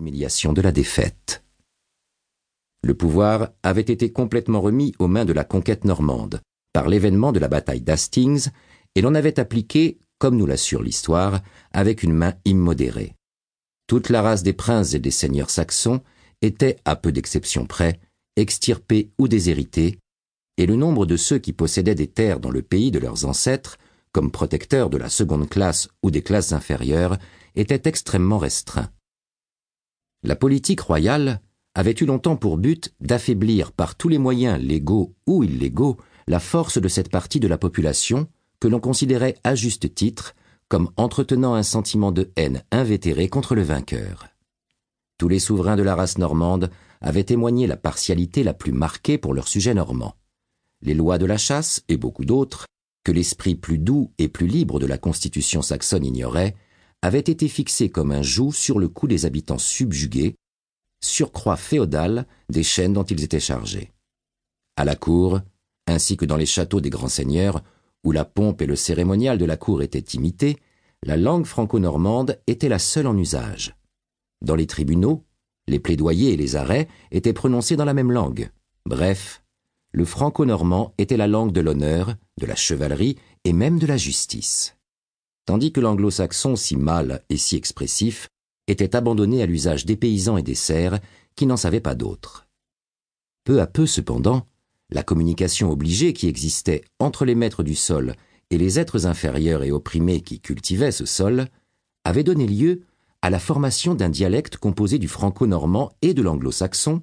de la défaite. Le pouvoir avait été complètement remis aux mains de la conquête normande par l'événement de la bataille d'Hastings et l'on avait appliqué, comme nous l'assure l'histoire, avec une main immodérée. Toute la race des princes et des seigneurs saxons était, à peu d'exceptions près, extirpée ou déshéritée, et le nombre de ceux qui possédaient des terres dans le pays de leurs ancêtres, comme protecteurs de la seconde classe ou des classes inférieures, était extrêmement restreint. La politique royale avait eu longtemps pour but d'affaiblir par tous les moyens légaux ou illégaux la force de cette partie de la population que l'on considérait à juste titre comme entretenant un sentiment de haine invétéré contre le vainqueur. Tous les souverains de la race normande avaient témoigné la partialité la plus marquée pour leur sujet normand. Les lois de la chasse et beaucoup d'autres, que l'esprit plus doux et plus libre de la constitution saxonne ignorait, avaient été fixés comme un joug sur le cou des habitants subjugués, surcroît féodal des chaînes dont ils étaient chargés. À la cour, ainsi que dans les châteaux des grands seigneurs, où la pompe et le cérémonial de la cour étaient imités, la langue franco-normande était la seule en usage. Dans les tribunaux, les plaidoyers et les arrêts étaient prononcés dans la même langue. Bref, le franco-normand était la langue de l'honneur, de la chevalerie et même de la justice. Tandis que l'anglo-saxon si mâle et si expressif était abandonné à l'usage des paysans et des serfs qui n'en savaient pas d'autre. Peu à peu, cependant, la communication obligée qui existait entre les maîtres du sol et les êtres inférieurs et opprimés qui cultivaient ce sol avait donné lieu à la formation d'un dialecte composé du franco-normand et de l'anglo-saxon,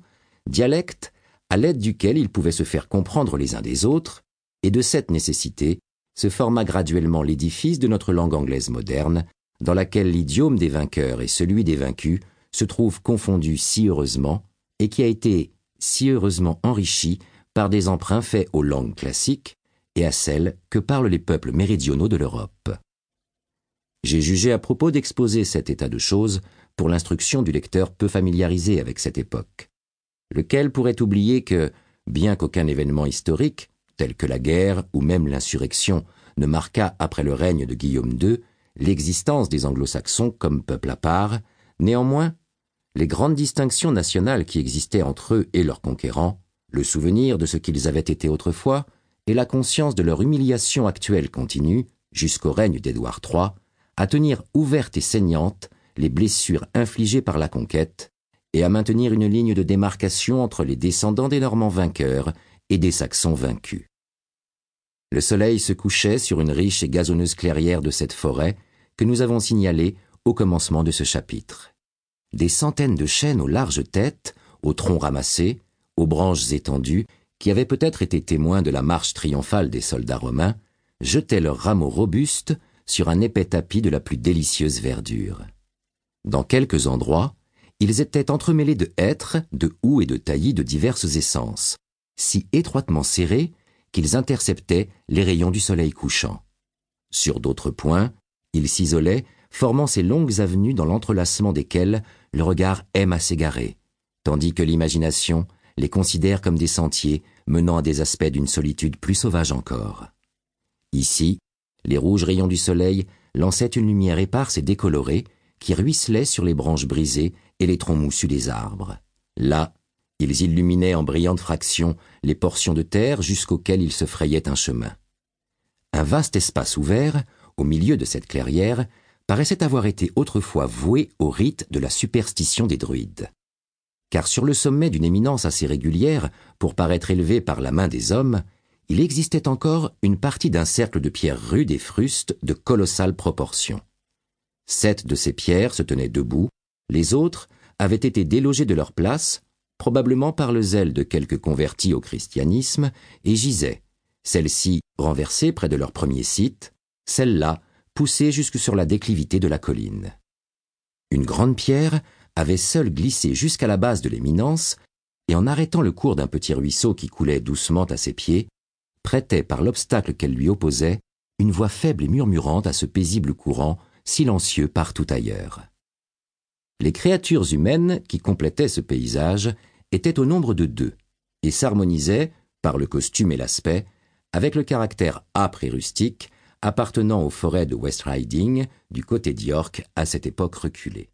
dialecte à l'aide duquel ils pouvaient se faire comprendre les uns des autres, et de cette nécessité se forma graduellement l'édifice de notre langue anglaise moderne, dans laquelle l'idiome des vainqueurs et celui des vaincus se trouvent confondus si heureusement, et qui a été si heureusement enrichi par des emprunts faits aux langues classiques et à celles que parlent les peuples méridionaux de l'Europe. J'ai jugé à propos d'exposer cet état de choses pour l'instruction du lecteur peu familiarisé avec cette époque, lequel pourrait oublier que, bien qu'aucun événement historique, tel que la guerre ou même l'insurrection, ne marqua après le règne de Guillaume II l'existence des anglo-saxons comme peuple à part, néanmoins, les grandes distinctions nationales qui existaient entre eux et leurs conquérants le souvenir de ce qu'ils avaient été autrefois, et la conscience de leur humiliation actuelle continue, jusqu'au règne d'Édouard III, à tenir ouvertes et saignantes les blessures infligées par la conquête, et à maintenir une ligne de démarcation entre les descendants des Normands vainqueurs et des Saxons vaincus. Le soleil se couchait sur une riche et gazonneuse clairière de cette forêt que nous avons signalée au commencement de ce chapitre. Des centaines de chênes aux larges têtes, aux troncs ramassés, aux branches étendues, qui avaient peut-être été témoins de la marche triomphale des soldats romains, jetaient leurs rameaux robustes sur un épais tapis de la plus délicieuse verdure. Dans quelques endroits, ils étaient entremêlés de hêtres, de houx et de taillis de diverses essences, si étroitement serrés qu'ils interceptaient les rayons du soleil couchant. Sur d'autres points, ils s'isolaient, formant ces longues avenues dans l'entrelacement desquelles le regard aime à s'égarer, tandis que l'imagination les considère comme des sentiers menant à des aspects d'une solitude plus sauvage encore. Ici, les rouges rayons du soleil lançaient une lumière éparse et décolorée qui ruisselait sur les branches brisées et les troncs moussus des arbres. Là, ils illuminaient en brillantes fractions les portions de terre jusqu'auxquelles ils se frayaient un chemin. Un vaste espace ouvert, au milieu de cette clairière, paraissait avoir été autrefois voué au rite de la superstition des druides car sur le sommet d'une éminence assez régulière, pour paraître élevée par la main des hommes, il existait encore une partie d'un cercle de pierres rudes et frustes de colossales proportions. Sept de ces pierres se tenaient debout, les autres avaient été délogées de leur place, probablement par le zèle de quelques convertis au christianisme, et gisaient, celles-ci renversées près de leur premier site, celles-là poussées jusque sur la déclivité de la colline. Une grande pierre avait seul glissé jusqu'à la base de l'éminence, et en arrêtant le cours d'un petit ruisseau qui coulait doucement à ses pieds, prêtait par l'obstacle qu'elle lui opposait une voix faible et murmurante à ce paisible courant, silencieux partout ailleurs. Les créatures humaines qui complétaient ce paysage étaient au nombre de deux, et s'harmonisaient, par le costume et l'aspect, avec le caractère âpre et rustique appartenant aux forêts de West Riding du côté d'York à cette époque reculée.